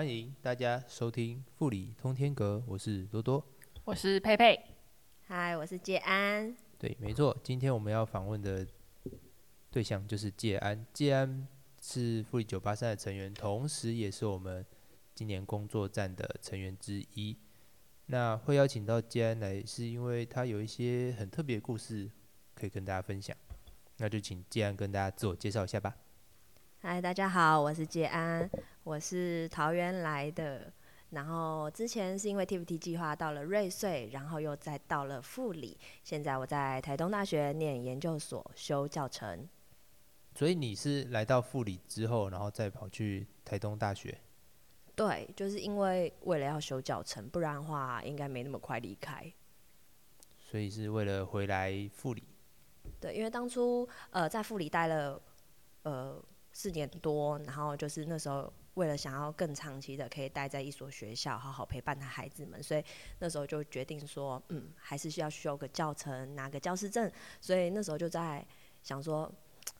欢迎大家收听《富里通天阁》，我是多多。我是佩佩，嗨，我是建安。对，没错，今天我们要访问的对象就是介安。介安是富里九八三的成员，同时也是我们今年工作站的成员之一。那会邀请到介安来，是因为他有一些很特别的故事可以跟大家分享。那就请介安跟大家自我介绍一下吧。嗨，大家好，我是介安，我是桃园来的。然后之前是因为 TFT 计划到了瑞穗，然后又再到了富里，现在我在台东大学念研究所修教程。所以你是来到富里之后，然后再跑去台东大学？对，就是因为为了要修教程，不然的话应该没那么快离开。所以是为了回来富里？对，因为当初呃在富里待了呃四年多，然后就是那时候。为了想要更长期的可以待在一所学校，好好陪伴他孩子们，所以那时候就决定说，嗯，还是需要修个教程，拿个教师证。所以那时候就在想说，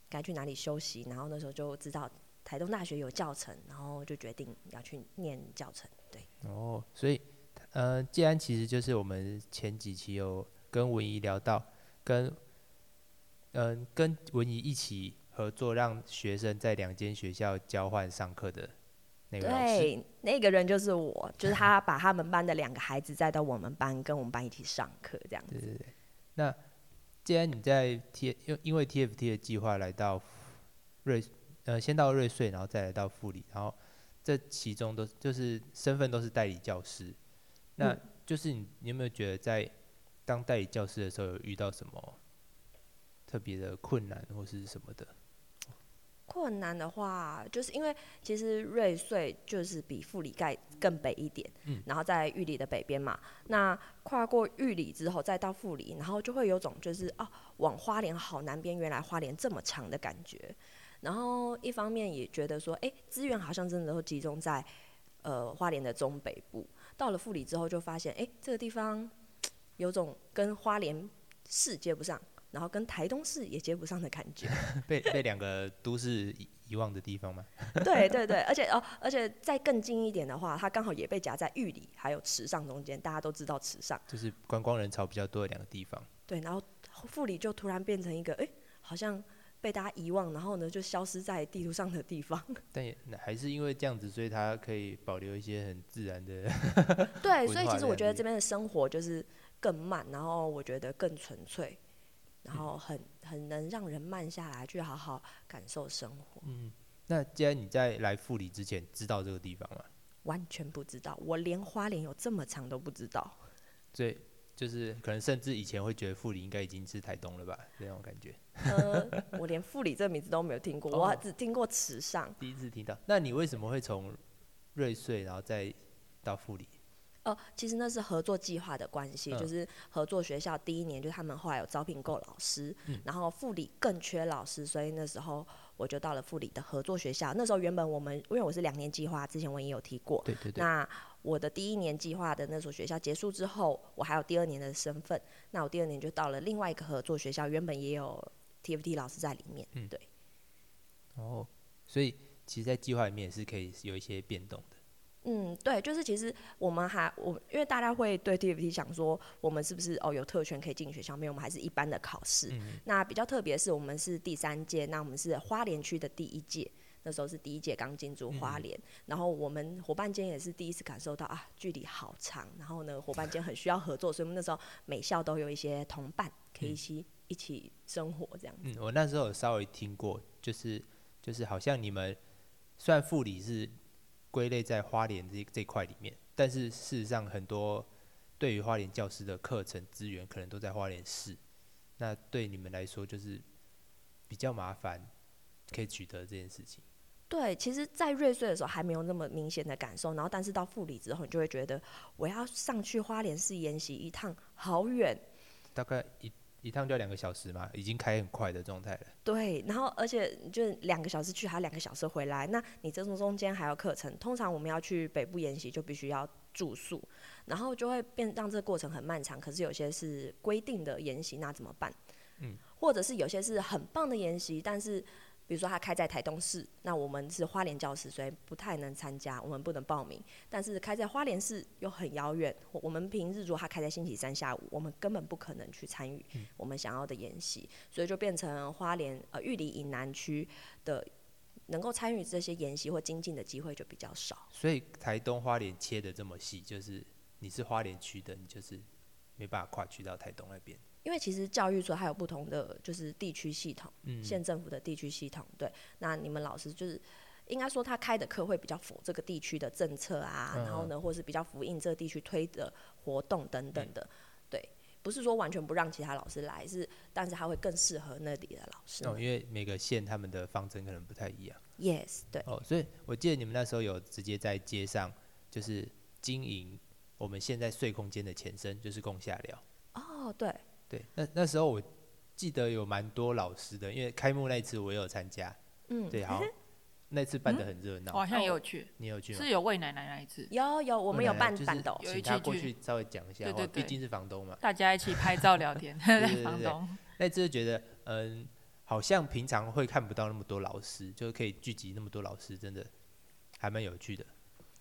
该去哪里休息。然后那时候就知道台东大学有教程，然后就决定要去念教程。对。哦，所以，呃，既然其实就是我们前几期有跟文怡聊到，跟，嗯，跟文怡一起合作，让学生在两间学校交换上课的。对，那个人就是我，就是他把他们班的两个孩子带到我们班，跟我们班一起上课这样子。对对对。那既然你在 T 因因为 TFT 的计划来到瑞，呃，先到瑞穗，然后再来到富里，然后这其中都就是身份都是代理教师。那就是你你有没有觉得在当代理教师的时候有遇到什么特别的困难或是什么的？困难的话，就是因为其实瑞穗就是比富里盖更北一点，嗯，然后在玉里的北边嘛。那跨过玉里之后，再到富里，然后就会有种就是哦，往花莲好南边，原来花莲这么长的感觉。然后一方面也觉得说，哎，资源好像真的都集中在呃花莲的中北部。到了富里之后，就发现哎，这个地方有种跟花莲市接不上。然后跟台东市也接不上的感觉，被被两个都市遗忘的地方吗？对对对，而且哦，而且再更近一点的话，它刚好也被夹在玉里还有池上中间，大家都知道池上就是观光人潮比较多的两个地方。对，然后富里就突然变成一个哎，好像被大家遗忘，然后呢就消失在地图上的地方。但也还是因为这样子，所以它可以保留一些很自然的。对，所以其实我觉得这边的生活就是更慢，然后我觉得更纯粹。然后很很能让人慢下来，去好好感受生活。嗯，那既然你在来富里之前知道这个地方吗？完全不知道，我连花莲有这么长都不知道。对，就是可能甚至以前会觉得富里应该已经是台东了吧，这种感觉。呃，我连富里这个名字都没有听过，我只听过池上。第一次听到，那你为什么会从瑞穗然后再到富里？哦，其实那是合作计划的关系，就是合作学校第一年，就他们后来有招聘够老师，然后副理更缺老师，所以那时候我就到了副理的合作学校。那时候原本我们因为我是两年计划，之前我也有提过，对对对。那我的第一年计划的那所学校结束之后，我还有第二年的身份，那我第二年就到了另外一个合作学校，原本也有 TFT 老师在里面，嗯，对。哦，所以其实，在计划里面也是可以有一些变动的。嗯，对，就是其实我们还我，因为大家会对 TFT 想说，我们是不是哦有特权可以进学校？没有，我们还是一般的考试。那比较特别是我们是第三届，那我们是花莲区的第一届，那时候是第一届刚进驻花莲，然后我们伙伴间也是第一次感受到啊，距离好长，然后呢伙伴间很需要合作，所以我们那时候每校都有一些同伴可以一起一起生活这样子。嗯，我那时候有稍微听过，就是就是好像你们算副理是。归类在花莲这这块里面，但是事实上很多对于花莲教师的课程资源可能都在花莲市，那对你们来说就是比较麻烦，可以取得这件事情。对，其实，在瑞穗的时候还没有那么明显的感受，然后但是到富里之后，你就会觉得我要上去花莲市研习一趟好远，大概一。一趟就要两个小时嘛，已经开很快的状态了。对，然后而且就两个小时去，还有两个小时回来，那你这中中间还有课程，通常我们要去北部研习就必须要住宿，然后就会变让这个过程很漫长。可是有些是规定的研习，那怎么办？嗯，或者是有些是很棒的研习，但是比如说他开在台东市，那我们是花莲教师，所以不太能参加，我们不能报名。但是开在花莲市又很遥远，我们平日如果他开在星期三下午，我们根本不可能去参与我们想要的演习，所以就变成花莲呃玉里以南区的能够参与这些演习或精进的机会就比较少。所以台东花莲切的这么细，就是你是花莲区的，你就是没办法跨区到台东那边。因为其实教育所还有不同的就是地区系统，县政府的地区系统，对，那你们老师就是应该说他开的课会比较符这个地区的政策啊，然后呢，或是比较符应这个地区推的活动等等的，对，不是说完全不让其他老师来，是但是他会更适合那里的老师。哦，因为每个县他们的方针可能不太一样。Yes，对。哦，所以我记得你们那时候有直接在街上就是经营我们现在睡空间的前身，就是共下寮。哦，对。对，那那时候我记得有蛮多老师的，因为开幕那一次我也有参加。嗯，对，好，那次办的很热闹。我好像也有去，你有去吗？是有魏奶奶那一次。有有，我们有办板斗，请他过去稍微讲一下，对对对，毕竟是房东嘛。大家一起拍照聊天 房东。那次觉得，嗯，好像平常会看不到那么多老师，就是可以聚集那么多老师，真的还蛮有趣的。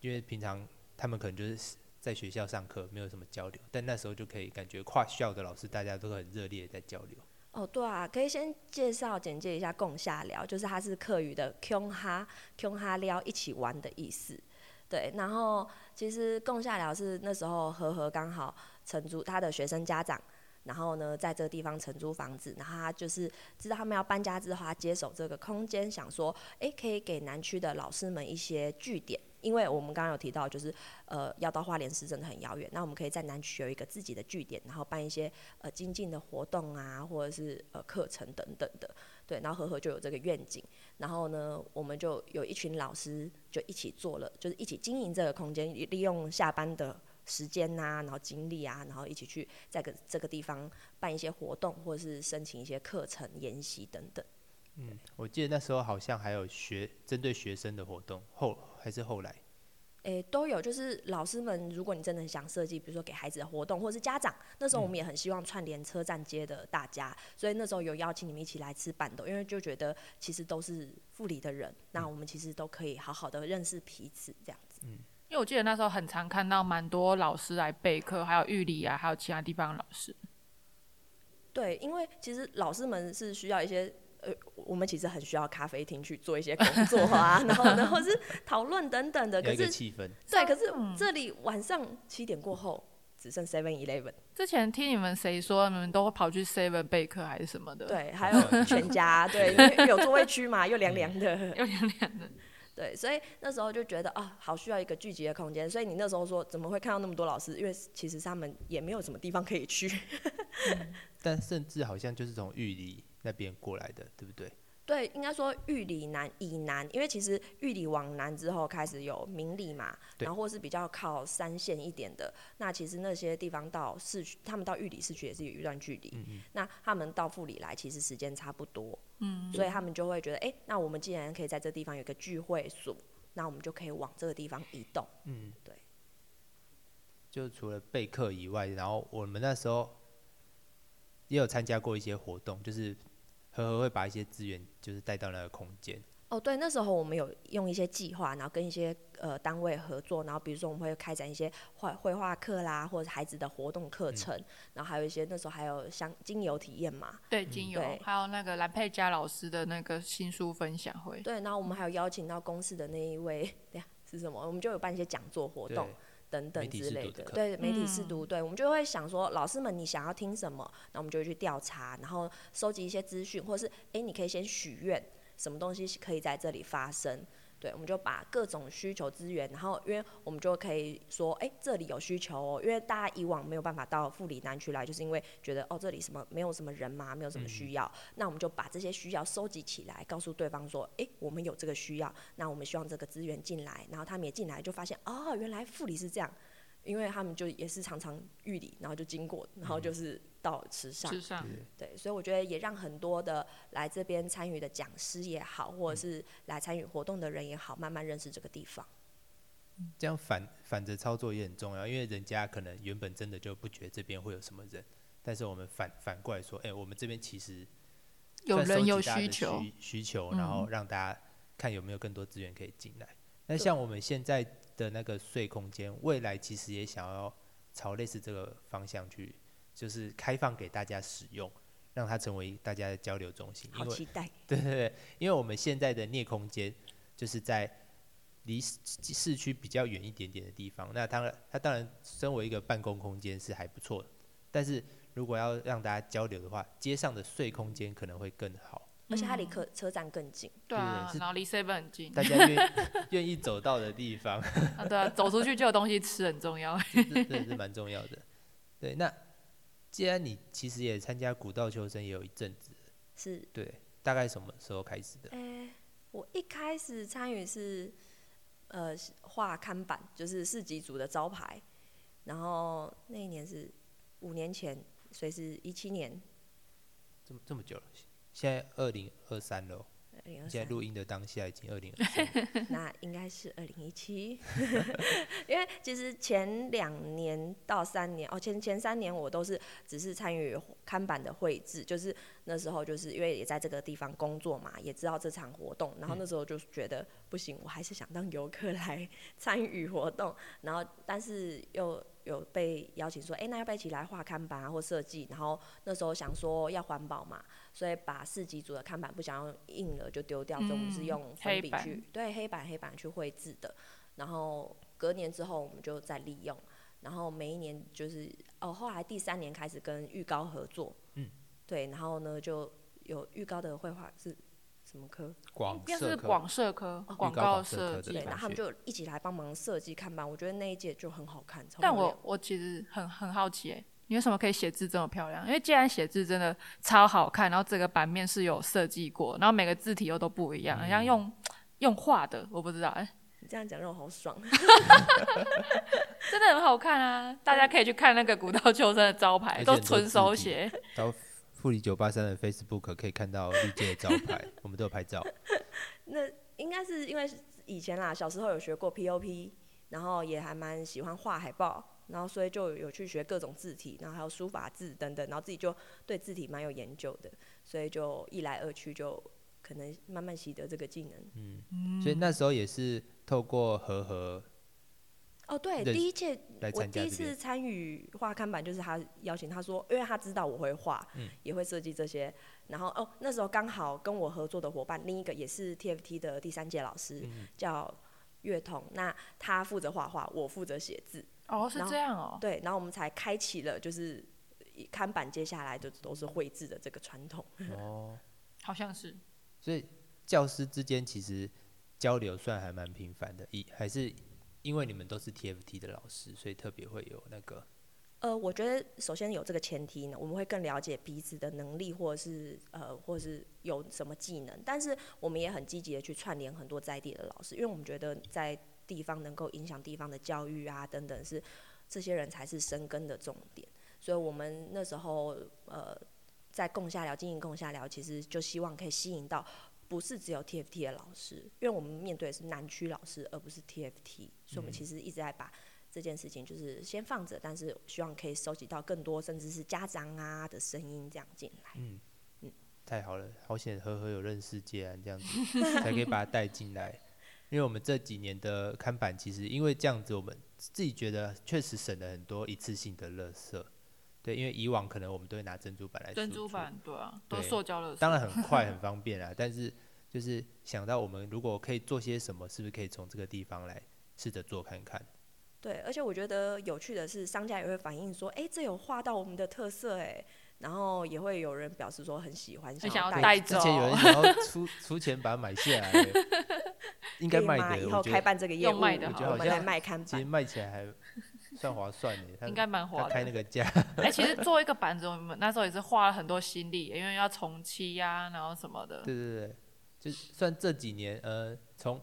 因为平常他们可能就是。在学校上课没有什么交流，但那时候就可以感觉跨校的老师大家都很热烈在交流。哦，对啊，可以先介绍简介一下共下聊，就是它是课语的 “kung 哈 kung 哈聊”一起玩的意思。对，然后其实共下聊是那时候和和刚好承租他的学生家长，然后呢在这个地方承租房子，然后他就是知道他们要搬家之后，他接手这个空间，想说，哎，可以给南区的老师们一些据点。因为我们刚刚有提到，就是呃要到花莲市真的很遥远，那我们可以在南区有一个自己的据点，然后办一些呃精进的活动啊，或者是呃课程等等的，对，然后和和就有这个愿景，然后呢，我们就有一群老师就一起做了，就是一起经营这个空间，利用下班的时间呐，然后精力啊，然后一起去在个这个地方办一些活动，或者是申请一些课程研习等等。嗯，我记得那时候好像还有学针对学生的活动，后还是后来，诶都有，就是老师们，如果你真的很想设计，比如说给孩子的活动，或者是家长，那时候我们也很希望串联车站街的大家，所以那时候有邀请你们一起来吃板豆，因为就觉得其实都是富里的人，那我们其实都可以好好的认识彼此这样子。嗯，因为我记得那时候很常看到蛮多老师来备课，还有玉里啊，还有其他地方的老师。对，因为其实老师们是需要一些。呃，我们其实很需要咖啡厅去做一些工作啊，然后然后是讨论等等的。可是气氛。对，可是这里晚上七点过后只剩 Seven Eleven。之前听你们谁说你们都会跑去 Seven 备课还是什么的？对，还有全家，对，因为有座位区嘛，又凉凉的，又凉凉的。对，所以那时候就觉得啊，好需要一个聚集的空间。所以你那时候说怎么会看到那么多老师？因为其实他们也没有什么地方可以去。但甚至好像就是从玉里。那边过来的，对不对？对，应该说玉里南以南，因为其实玉里往南之后开始有明里嘛，然后或是比较靠山线一点的，那其实那些地方到市区，他们到玉里市区也是有一段距离。嗯那他们到富里来，其实时间差不多。嗯。所以他们就会觉得，哎，那我们既然可以在这地方有个聚会所，那我们就可以往这个地方移动。嗯。对。就除了备课以外，然后我们那时候也有参加过一些活动，就是。和和会把一些资源就是带到那个空间。哦，对，那时候我们有用一些计划，然后跟一些呃单位合作，然后比如说我们会开展一些画绘画课啦，或者孩子的活动课程，然后还有一些那时候还有像精油体验嘛。对，精油，还有那个蓝佩佳老师的那个新书分享会。对，然后我们还有邀请到公司的那一位，对呀，是什么？我们就有办一些讲座活动。等等之类的，对媒体试读，对我们就会想说，老师们你想要听什么？那我们就会去调查，然后收集一些资讯，或者是哎，你可以先许愿，什么东西可以在这里发生。对，我们就把各种需求资源，然后因为我们就可以说，哎，这里有需求哦，因为大家以往没有办法到富里南区来，就是因为觉得哦，这里什么没有什么人嘛，没有什么需要，那我们就把这些需要收集起来，告诉对方说，哎，我们有这个需要，那我们希望这个资源进来，然后他们也进来，就发现哦，原来富里是这样。因为他们就也是常常遇里，然后就经过，然后就是到池上，池上，对，所以我觉得也让很多的来这边参与的讲师也好，或者是来参与活动的人也好，慢慢认识这个地方。这样反反着操作也很重要，因为人家可能原本真的就不觉得这边会有什么人，但是我们反反过来说，哎，我们这边其实有人有需求，需需求，然后嗯。让大家看有没有更多资源可以进来。那像我们现在的那个税空间，未来其实也想要朝类似这个方向去，就是开放给大家使用，让它成为大家的交流中心。因为好期待。对对对，因为我们现在的镍空间就是在离市市区比较远一点点的地方，那当然它当然身为一个办公空间是还不错的，但是如果要让大家交流的话，街上的税空间可能会更好，而且它离客车车站更近，对啊，是然后离 seven 很近，大家愿愿意走到的地方，啊对啊，走出去就有东西吃很重要。这这这是蛮重要的。对，那既然你其实也参加古道求生也有一阵子，是。对，大概什么时候开始的？诶、我一开始参与是呃画看板，就是市级组的招牌，然后那一年是五年前，所以是一七年，这么这么久了，现在二零二三了哦，二零二三，现在录音的当下已经二零二三，那应该是二零一七，因为其实前两年到三年，哦前前三年我都是只是参与看板的绘制，就是那时候就是因为也在这个地方工作嘛，也知道这场活动，然后那时候就觉得不行，我还是想当游客来参与活动，然后但是又有被邀请说，哎、那要不要一起来画看板啊或设计？然后那时候想说要环保嘛，所以把四级组的看板不想要印了就丢掉，所以我们是嗯用黑板。粉笔去对黑板黑板去绘制的，然后隔年之后我们就再利用，然后每一年就是哦，后来第三年开始跟玉高合作，嗯，对，然后呢就有玉高的绘画是什么科？广应该社科是广设科哦广预告设计对，然后他们就一起来帮忙设计看板，我觉得那一届就很好看，但我我其实很很好奇，哎，你为什么可以写字这么漂亮？因为既然写字真的超好看，然后整个版面是有设计过，然后每个字体又都不一样，好像用用画的，我不知道，哎，你这样讲让我好爽。真的很好看啊！大家可以去看那个古道 秋生的招牌，都纯手写。到富里九八三的 Facebook 可以看到绿界的招牌，我们都有拍照。那应该是因为以前啦，小时候有学过 POP，然后也还蛮喜欢画海报，然后所以就有去学各种字体，然后还有书法字等等，然后自己就对字体蛮有研究的，所以就一来二去就可能慢慢习得这个技能。嗯所以那时候也是透过和和哦，对，第一届我第一次参与画看板，就是他邀请他说，因为他知道我会画，嗯也会设计这些。然后哦，那时候刚好跟我合作的伙伴，另一个也是 TFT 的第三届老师，嗯叫月童。那他负责画画，我负责写字。哦，是这样哦。对，然后我们才开启了就是看板接下来就都是绘制的这个传统。哦，好像是。所以教师之间其实交流算还蛮频繁的，一还是因为你们都是 TFT 的老师，所以特别会有那个呃，我觉得首先有这个前提呢，我们会更了解彼此的能力，或者是呃，或者是有什么技能。但是我们也很积极的去串联很多在地的老师，因为我们觉得在地方能够影响地方的教育啊等等，是这些人才是生根的重点。所以我们那时候呃，在共下聊经营共下聊，其实就希望可以吸引到。不是只有 TFT 的老师，因为我们面对的是南区老师，而不是 TFT，所以我们其实一直在把这件事情就是先放着，但是希望可以收集到更多，甚至是家长啊的声音这样进来。嗯嗯太好了，好险呵呵有认识杰安这样子，才可以把他带进来。因为我们这几年的看板，其实因为这样子，我们自己觉得确实省了很多一次性的垃圾。对，因为以往可能我们都会拿珍珠板来珍珠板，对啊，都对塑胶了。当然很 快很方便啊，但是就是想到我们如果可以做些什么，是不是可以从这个地方来试着做看看？对，而且我觉得有趣的是，商家也会反映说，哎、这有画到我们的特色哎，然后也会有人表示说很喜欢，很想要带带走之前有人想要出 出钱把它买下来，应该卖的以后开我觉得办这个业务，用卖的我好们来我觉得好像卖看板。其实卖起来还算划算的。应该蛮他滑的。开那个价，哎、其实做一个板子，我们那时候也是花了很多心力，因为要重漆呀、然后什么的。对对对，就算这几年，呃，从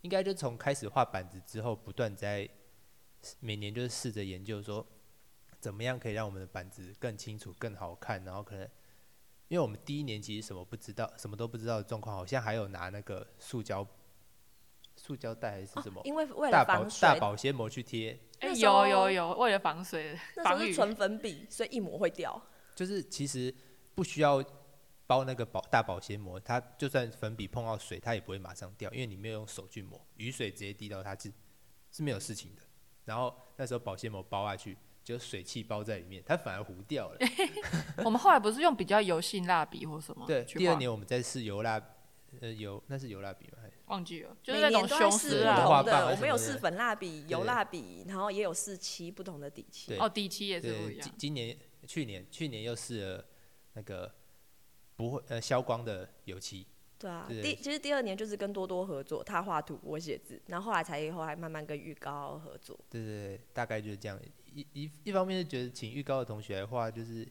应该就从开始画板子之后，不断在每年就是试着研究说，怎么样可以让我们的板子更清楚、更好看，然后可能，因为我们第一年其实什么不知道，什么都不知道的状况，好像还有拿那个塑胶塑胶袋还是什么、因为为了防水大，保鲜膜去贴，哎、有有有，为了防水、那时候防雨，是纯粉笔，所以一抹会掉。就是其实不需要包那个保大保鲜膜，它就算粉笔碰到水，它也不会马上掉，因为你没有用手去抹，雨水直接滴到它是是没有事情的。然后那时候保鲜膜包下去，就水汽包在里面，它反而糊掉了。我们后来不是用比较油性蜡笔或什么？对，第二年我们再试油蜡，呃，油那是油蜡笔吗？还是忘记了，就是那种每年都雄在试不狮啊，画同的，我们有四粉蜡笔、油蜡笔，然后也有四漆不同的底漆。哦，底漆也是不，一样。今今年去年去年又试了那个不会呃消光的油漆，对啊，第其实第二年就是跟多多合作，他画图，我写字，然后后来才后来慢慢跟玉高合作。对对对，大概就是这样。一一一方面是觉得请预高的同学来画，就是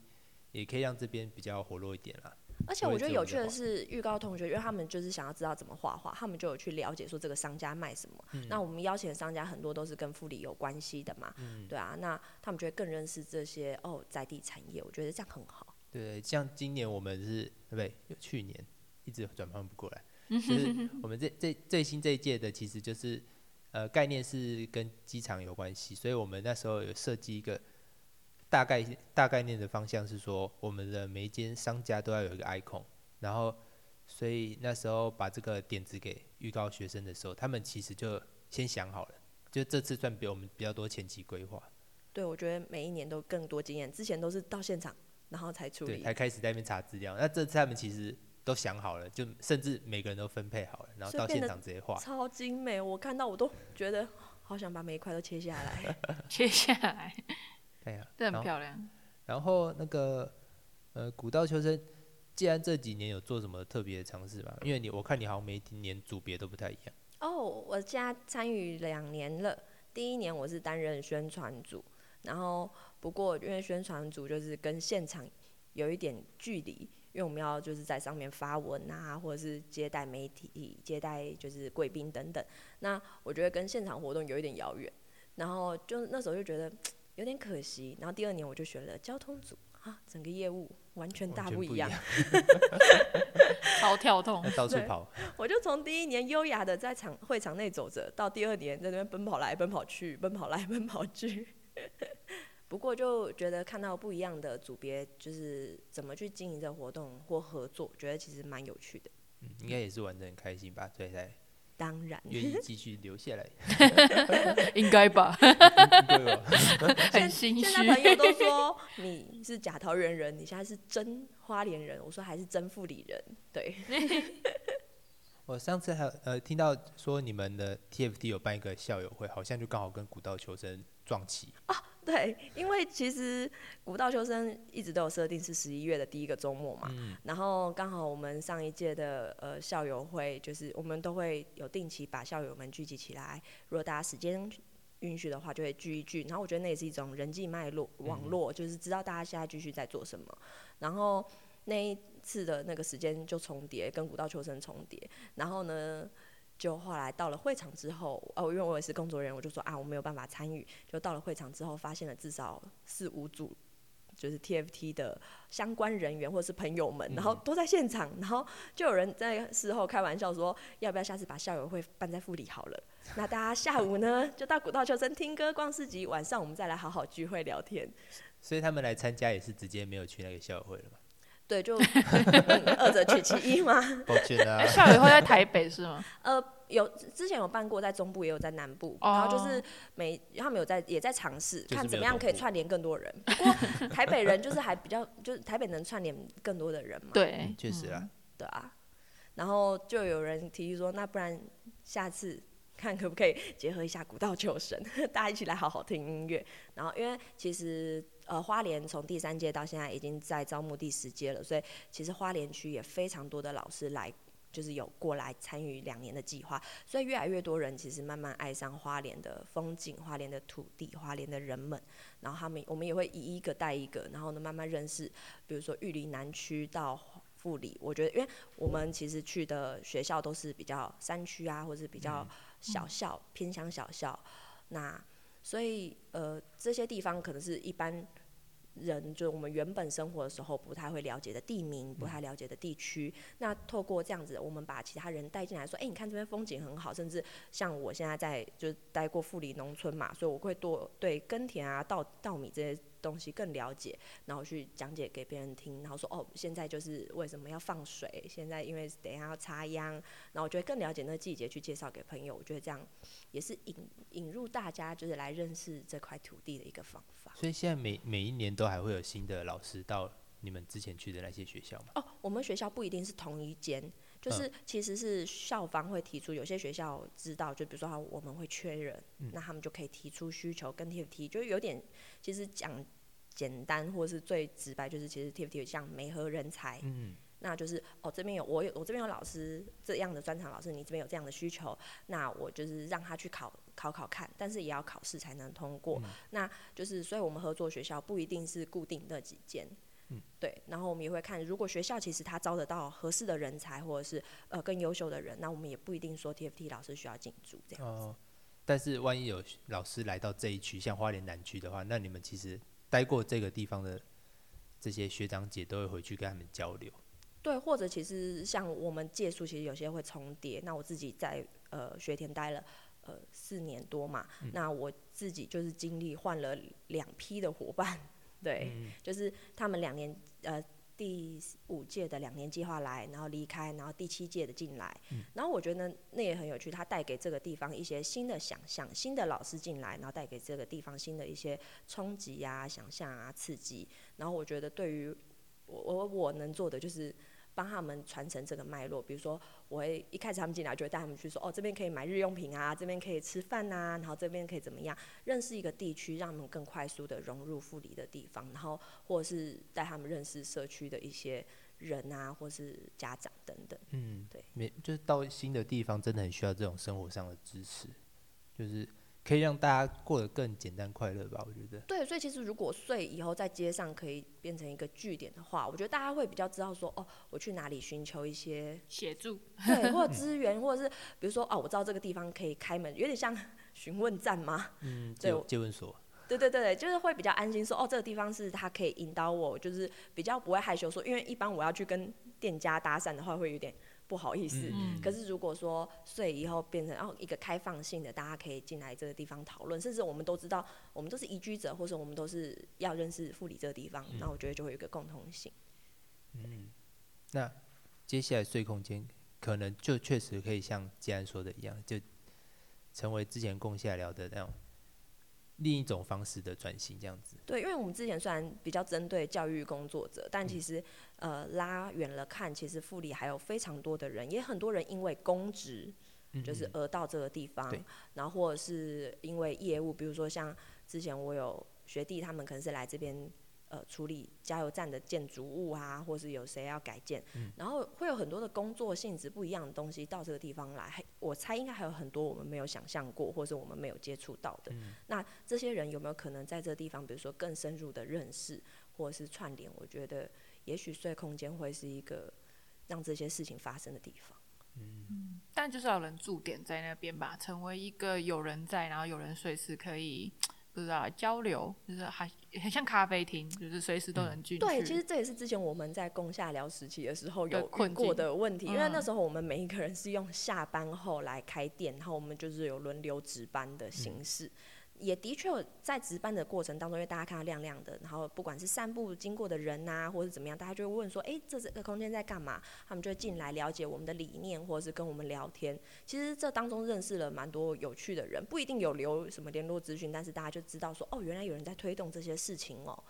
也可以让这边比较活络一点啦。而且我觉得有趣的是，预告同学，因为他们就是想要知道怎么画画，他们就有去了解说这个商家卖什么。嗯那我们邀请的商家很多都是跟护理有关系的嘛，嗯对啊，那他们就会更认识这些哦在地产业，我觉得这样很好。对，像今年我们是对不对？去年一直转换不过来，就是我们这这最新这一届的，其实就是呃概念是跟机场有关系，所以我们那时候有设计一个大概大概念的方向是说，我们的每一间商家都要有一个 icon，然后所以那时候把这个点子给预告学生的时候，他们其实就先想好了，就这次算比我们比较多前期规划，对，我觉得每一年都更多经验，之前都是到现场然后才处对，理。才开始在那边查资料。那这次他们其实都想好了，就甚至每个人都分配好了，然后到现场直接画。超精美，我看到我都觉得好想把每一块都切下来。切下来，对呀、这很漂亮。然后那个呃，古道求生，既然这几年有做什么特别的尝试吧？因为你我看你好像每一年组别都不太一样。哦，我现在参与两年了。第一年我是担任宣传组，然后不过因为宣传组就是跟现场有一点距离，因为我们要就是在上面发文啊，或者是接待媒体、接待就是贵宾等等。那我觉得跟现场活动有一点遥远，然后就那时候就觉得有点可惜。然后第二年我就选了交通组啊，整个业务完全大不一样。超跳痛要，到处跑，我就从第一年优雅的在场会场内走着，到第二年在那边奔跑来奔跑去，奔跑来奔跑去。不过就觉得看到不一样的组别，就是怎么去经营这活动或合作，觉得其实蛮有趣的。嗯，应该也是玩的很开心吧，所以才当然，愿意继续留下来。应该吧？对哦，很心现在虚。朋友都说你是假桃园人，你现在是真花莲人，我说还是真富里人。对，我上次还有呃听到说你们的 TFT 有办一个校友会，好像就刚好跟古道求生撞齐。对，因为其实古道求生一直都有设定是十一月的第一个周末嘛，嗯然后刚好我们上一届的呃校友会，就是我们都会有定期把校友们聚集起来，如果大家时间允许的话，就会聚一聚。然后我觉得那也是一种人际脉络网络，就是知道大家现在继续在做什么。然后那一次的那个时间就重叠，跟古道求生重叠。然后呢？就后来到了会场之后，哦，因为我也是工作人员，我就说啊，我没有办法参与。就到了会场之后，发现了至少四五组，就是 TFT 的相关人员或者是朋友们，然后都在现场，然后就有人在事后开玩笑说，要不要下次把校友会办在富里好了？那大家下午呢就到古道求生听歌、逛市集，晚上我们再来好好聚会聊天。所以他们来参加也是直接没有去那个校友会了嘛？对，就、嗯二者取其一嘛。抱歉啊哎，，校友会在台北是吗？呃，有之前有办过，在中部也有在南部，然后就是每他们有在也在尝试，就是看怎么样可以串联更多人。不过台北人就是还比较，就是台北能串联更多的人嘛。对嗯，确实啊。对啊，然后就有人提议说，那不然下次看可不可以结合一下古道求生，大家一起来好好听音乐。然后因为其实呃花莲从第三届到现在已经在招募第十届了，所以其实花莲区也非常多的老师来。就是有过来参与两年的计划，所以越来越多人其实慢慢爱上花莲的风景、花莲的土地、花莲的人们，然后他们我们也会一一个带一个，然后呢慢慢认识，比如说玉里南区到富里，我觉得因为我们其实去的学校都是比较山区啊，或者是比较小校、偏乡小校，那所以呃这些地方可能是一般人就我们原本生活的时候不太会了解的地名，不太了解的地区。那透过这样子，我们把其他人带进来，说，哎、你看这边风景很好，甚至像我现在在就待过富里农村嘛，所以我会多对耕田啊、稻稻米这些东西更了解，然后去讲解给别人听，然后说哦，现在就是为什么要放水，现在因为等一下要插秧，然后我觉得更了解那个季节去介绍给朋友，我觉得这样也是引引入大家就是来认识这块土地的一个方法。所以现在每每一年都还会有新的老师到你们之前去的那些学校吗？哦，我们学校不一定是同一间。就是其实是校方会提出，有些学校知道，就比如说我们会缺人，那他们就可以提出需求跟 TFT，就是有点其实讲简单或者是最直白，就是其实 TFT 像媒合人才，嗯，那就是哦这边有我有我这边有老师这样的专场老师，你这边有这样的需求，那我就是让他去考考考看，但是也要考试才能通过，那就是所以我们合作学校不一定是固定那几间。嗯，对，然后我们也会看，如果学校其实他招得到合适的人才，或者是呃更优秀的人，那我们也不一定说 TFT 老师需要进驻这样哦，但是万一有老师来到这一区，像花莲南区的话，那你们其实待过这个地方的这些学长姐都会回去跟他们交流。对，或者其实像我们借宿，其实有些会重叠。那我自己在呃学田待了呃四年多嘛，那我自己就是经历换了两批的伙伴。对，就是他们两年，呃，第五届的两年计划来，然后离开，然后第七届的进来，然后我觉得那也很有趣，他带给这个地方一些新的想象，新的老师进来，然后带给这个地方新的一些冲击啊、想象啊、刺激，然后我觉得对于我我我能做的就是。帮他们传承这个脉络，比如说，我会一开始他们进来就会带他们去说，哦，这边可以买日用品啊，这边可以吃饭呐，然后这边可以怎么样，认识一个地区，让他们更快速的融入富里的地方，然后或者是带他们认识社区的一些人啊，或是家长等等。嗯，对，没就是到新的地方，真的很需要这种生活上的支持，就是。可以让大家过得更简单快乐吧，我觉得。对，所以其实如果睡以后在街上可以变成一个据点的话，我觉得大家会比较知道说，哦，我去哪里寻求一些协助，对，或者资源，或者是比如说，哦，我知道这个地方可以开门，有点像询问站吗？嗯，对，接问所。对对对就是会比较安心，说，哦，这个地方是他可以引导我，就是比较不会害羞说，因为一般我要去跟店家搭讪的话，会有点。不好意思，可是如果说睡以后变成哦一个开放性的，大家可以进来这个地方讨论，甚至我们都知道我们都是移居者，或者我们都是要认识富里这个地方，那我觉得就会有一个共同性。嗯，那接下来睡空间可能就确实可以像既然说的一样，就成为之前共下聊的那种。另一种方式的转型，这样子。对，因为我们之前虽然比较针对教育工作者，但其实呃拉远了看，其实富里还有非常多的人，也很多人因为公职就是而到这个地方，然后或者是因为业务，比如说像之前我有学弟，他们可能是来这边。呃，处理加油站的建筑物啊，或是有谁要改建，然后会有很多的工作性质不一样的东西到这个地方来，我猜应该还有很多我们没有想象过，或是我们没有接触到的。那这些人有没有可能在这个地方，比如说更深入的认识，或者是串联？我觉得也许睡空间会是一个让这些事情发生的地方。嗯，但就是要人驻点在那边吧，成为一个有人在，然后有人随时可以。不知道交流，就是还很像咖啡厅，就是随时都能进去。对，其实这也是之前我们在共下聊时期的时候有困过的问题，因为那时候我们每一个人是用下班后来开店，然后我们就是有轮流值班的形式。也的确在值班的过程当中，因为大家看到亮亮的，然后不管是散步经过的人呐，或者怎么样，大家就会问说：“哎，这这个空间在干嘛？”他们就会进来了解我们的理念，或者是跟我们聊天。其实这当中认识了蛮多有趣的人，不一定有留什么联络资讯，但是大家就知道说：“哦，原来有人在推动这些事情哦。”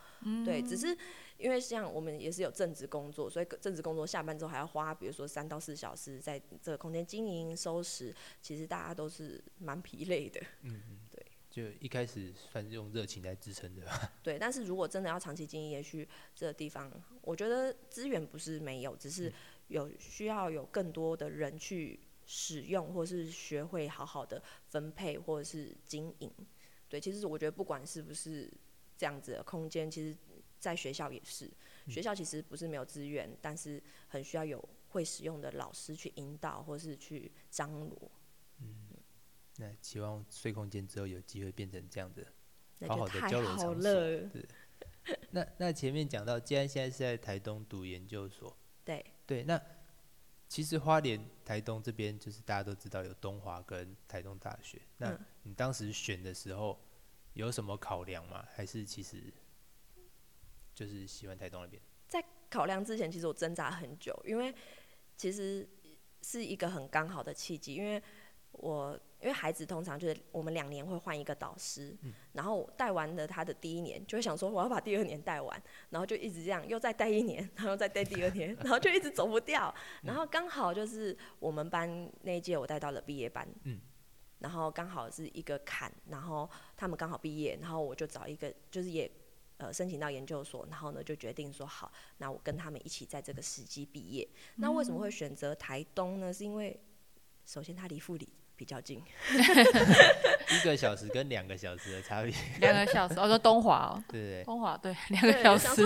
对，只是因为像我们也是有正职工作，所以正职工作下班之后还要花，比如说三到四小时在这个空间经营、收拾，其实大家都是蛮疲累的。嗯嗯。就一开始算是用热情来支撑的。对，但是如果真的要长期经营，也许这个地方，我觉得资源不是没有，只是有需要有更多的人去使用，或是学会好好的分配或者是经营。对，其实我觉得不管是不是这样子的空间，其实在学校也是，学校其实不是没有资源，但是很需要有会使用的老师去引导或是去张罗。那希望睡空间之后有机会变成这样的好好的交流场所。对，那那前面讲到，既然现在是在台东读研究所，对对，那其实花莲台东这边就是大家都知道有东华跟台东大学。那你当时选的时候有什么考量吗？还是其实就是喜欢台东那边？在考量之前，其实我挣扎很久，因为其实是一个很刚好的契机，因为我因为孩子通常就是我们两年会换一个导师，然后带完了他的第一年，就会想说我要把第二年带完，然后就一直这样又再带一年，然后再带第二年，然后就一直走不掉，然后刚好就是我们班那一届我带到了毕业班，嗯然后刚好是一个坎，然后他们刚好毕业，然后我就找一个就是也。呃，申请到研究所，然后呢，就决定说好，那我跟他们一起在这个时机毕业。那为什么会选择台东呢？是因为首先它离富里比较近，一个小时跟两个小时的差别，两个小时，我说东华哦，对不对？东华对，两个小时，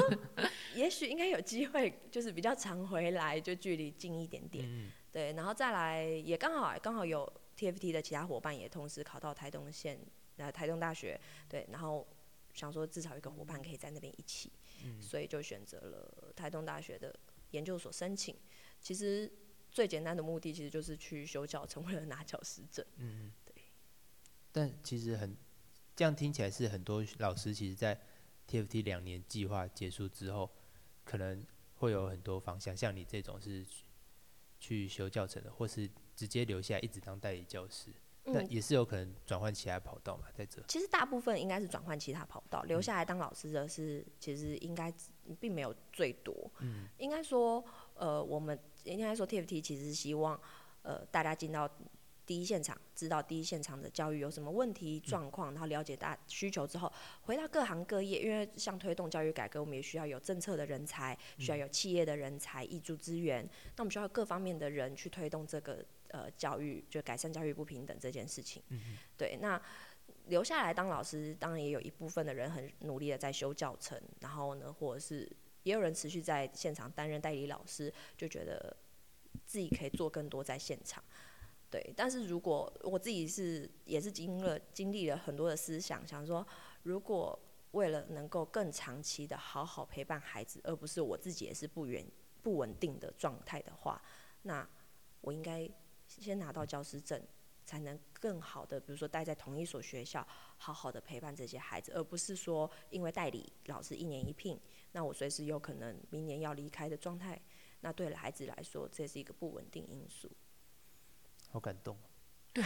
也许应该有机会，就是比较常回来，就距离近一点点。嗯，对，然后再来也刚好刚好有 TFT 的其他伙伴也同时考到台东县，呃，台东大学，对，然后想说至少一个伙伴可以在那边一起，嗯。所以就选择了台东大学的研究所申请。其实最简单的目的其实就是去修教程，为了拿教师证。嗯，对。但其实很这样听起来是很多老师其实，在 TFT 两年计划结束之后，可能会有很多方向，像你这种是去去修教程的，或是直接留下来一直当代理教师，那嗯，也是有可能转换其他跑道嘛，在这。其实大部分应该是转换其他跑道，留下来当老师的是，其实应该并没有最多。嗯应该说，呃，我们应该说 TFT 其实是希望，呃，大家进到第一现场，知道第一现场的教育有什么问题状况，然后了解大需求之后，回到各行各业，因为像推动教育改革，我们也需要有政策的人才，需要有企业的人才、挹注资源，那我们需要各方面的人去推动这个呃教育，就改善教育不平等这件事情。对，那留下来当老师，当然也有一部分的人很努力的在修教程，然后呢，或者是也有人持续在现场担任代理老师，就觉得自己可以做更多在现场。对，但是如果我自己是也是经了经历了很多的思想，想说如果为了能够更长期的好好陪伴孩子，而不是我自己也是不稳不稳定的状态的话，那我应该先拿到教师证，才能更好的，比如说待在同一所学校，好好的陪伴这些孩子，而不是说因为代理老师一年一聘，那我随时有可能明年要离开的状态，那对孩子来说，这是一个不稳定因素。好感动、哦。对，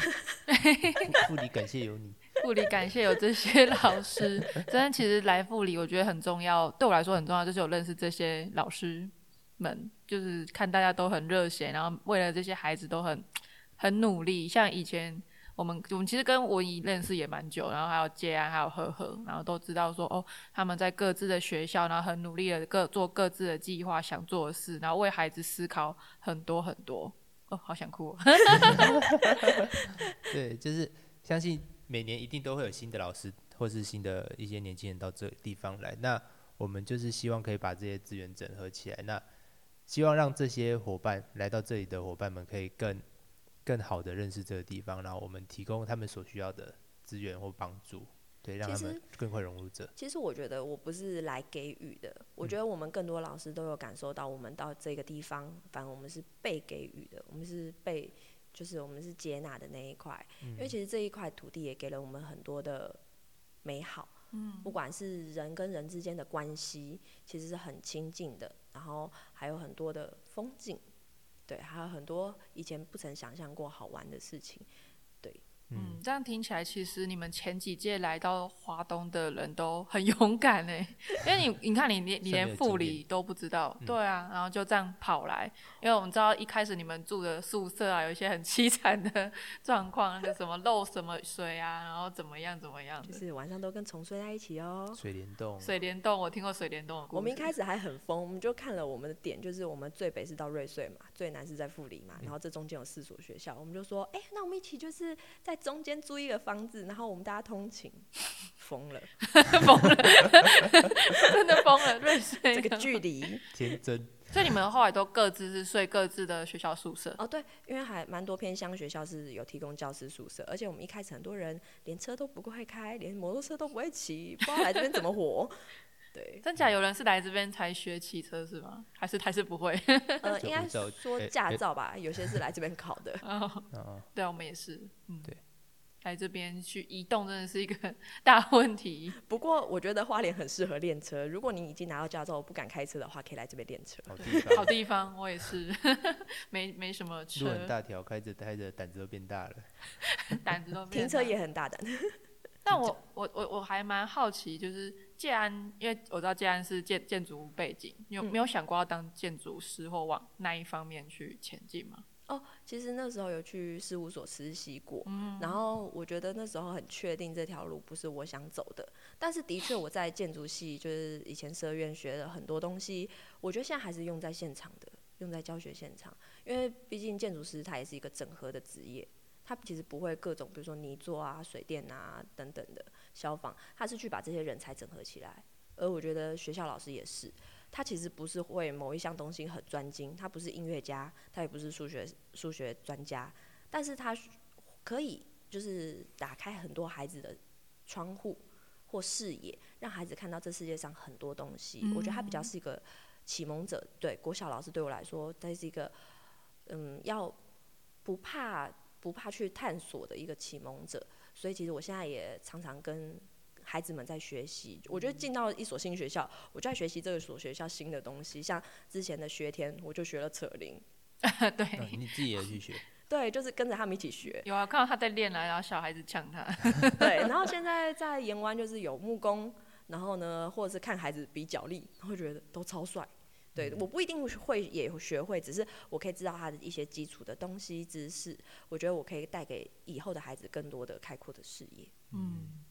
富里感谢有你。护理感谢有这些老师，真的其实来护理我觉得很重要，对我来说很重要，就是有认识这些老师们，就是看大家都很热血，然后为了这些孩子都很很努力。像以前我们我们其实跟文怡认识也蛮久，然后还有杰安还有呵呵，然后都知道说哦他们在各自的学校，然后很努力的各做各自的计划想做的事，然后为孩子思考很多很多。哦，好想哭、哦。对，就是相信每年一定都会有新的老师或是新的一些年轻人到这地方来。那我们就是希望可以把这些资源整合起来，那希望让这些伙伴来到这里的伙伴们可以更更好的认识这个地方，然后我们提供他们所需要的资源或帮助，对，让他们更快融入这。其实我觉得我不是来给予的，我觉得我们更多老师都有感受到，我们到这个地方，反正我们是被给予的，我们是被，就是我们是接纳的那一块。因为其实这一块土地也给了我们很多的美好，嗯，不管是人跟人之间的关系，其实是很亲近的，然后还有很多的风景，对，还有很多以前不曾想象过好玩的事情。嗯，这样听起来，其实你们前几届来到华东的人都很勇敢哎，因为你你看你连你 连算没有经副理都不知道，对啊，然后就这样跑来，因为我们知道一开始你们住的宿舍啊，有一些很凄惨的状况，那个什么漏什么水啊，然后怎么样怎么样，就是晚上都跟虫睡在一起哦。水帘洞，水帘洞我听过水帘洞的故事，我们一开始还很疯，我们就看了我们的点，就是我们最北是到瑞穗嘛，最南是在富里嘛，然后这中间有四所学校，我们就说，哎、那我们一起就是在中间租一个房子，然后我们大家通勤，疯了，疯了，真的疯了，瑞士这个距离。天真，所以你们后来都各自是睡各自的学校宿舍，哦，对，因为还蛮多偏乡学校是有提供教师宿舍，而且我们一开始很多人连车都不会开，连摩托车都不会骑，不知道来这边怎么活。对，真假有人是来这边才学骑车是吗？还是还是不会？呃，应该说哎驾哎照吧，有些是来这边考的。哦，啊，对啊，我们也是，嗯，对。来这边去移动，真的是一个大问题。不过我觉得花莲很适合练车，如果你已经拿到驾照不敢开车的话，可以来这边练车。好地方，好地方，我也是，没没什么路很车，大条，开着开着胆子都变大了。胆子都变停车也很大胆。但我我我我还蛮好奇，就是建安，因为我知道建安是建建筑背景，你有嗯没有想过要当建筑师或往那一方面去前进吗？哦，其实那时候有去事务所实习过，嗯然后我觉得那时候很确定这条路不是我想走的。但是的确我在建筑系，就是以前社院学了很多东西，我觉得现在还是用在现场的，用在教学现场。因为毕竟建筑师他也是一个整合的职业，他其实不会各种，比如说泥做啊、水电啊等等的消防，他是去把这些人才整合起来。而我觉得学校老师也是，他其实不是会某一项东西很专精，他不是音乐家，他也不是数学数学专家，但是他可以就是打开很多孩子的窗户或视野，让孩子看到这世界上很多东西。我觉得他比较是一个启蒙者，对国小老师对我来说，他是一个嗯要不怕不怕去探索的一个启蒙者。所以其实我现在也常常跟孩子们在学习。我觉得进到一所新学校，我就在学习这个所学校新的东西。像之前的学天，我就学了扯铃，对，嗯你自己也去学，对，就是跟着他们一起学。有啊，看到他在练啊，然后小孩子抢他，对，然后现在在盐湾就是有木工，然后呢，或者是看孩子比脚力，会觉得都超帅。对，我不一定会也学会，只是我可以知道他的一些基础的东西知识，我觉得我可以带给以后的孩子更多的开阔的视野。嗯，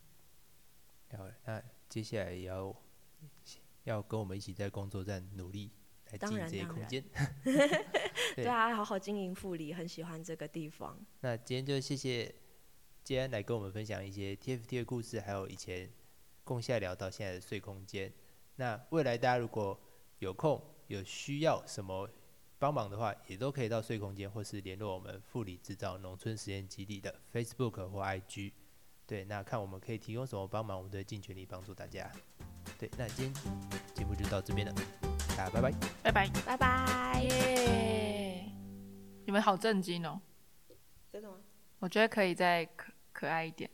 好，那接下来也要要跟我们一起在工作站努力来当经营这些空间。对对啊，好好经营富里，很喜欢这个地方。那今天就谢谢今天来跟我们分享一些 TFT 的故事，还有以前共下聊到现在的碎空间。那未来大家如果有空有需要什么帮忙的话，也都可以到睡空间，或是联络我们富里制造农村实验基地的 Facebook 或 IG。对，那看我们可以提供什么帮忙，我们都会尽全力帮助大家。对，那今天节目就到这边了，大家拜拜。拜拜，拜拜。耶！你们好震惊哦，真的吗？我觉得可以再可可爱一点。